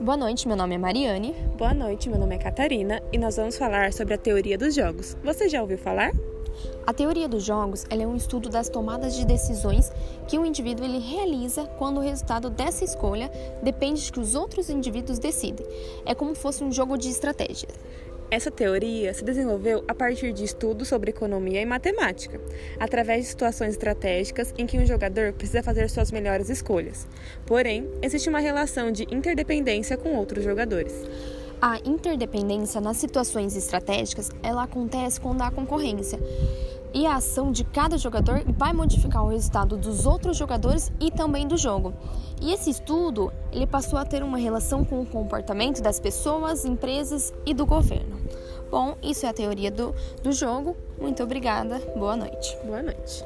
Boa noite, meu nome é Mariane. Boa noite, meu nome é Catarina e nós vamos falar sobre a teoria dos jogos. Você já ouviu falar? A teoria dos jogos é um estudo das tomadas de decisões que o indivíduo ele realiza quando o resultado dessa escolha depende de que os outros indivíduos decidem. É como se fosse um jogo de estratégia. Essa teoria se desenvolveu a partir de estudos sobre economia e matemática, através de situações estratégicas em que um jogador precisa fazer suas melhores escolhas. Porém, existe uma relação de interdependência com outros jogadores. A interdependência nas situações estratégicas, ela acontece quando há concorrência. E a ação de cada jogador vai modificar o resultado dos outros jogadores e também do jogo. E esse estudo, ele passou a ter uma relação com o comportamento das pessoas, empresas e do governo. Bom, isso é a teoria do, do jogo. Muito obrigada. Boa noite. Boa noite.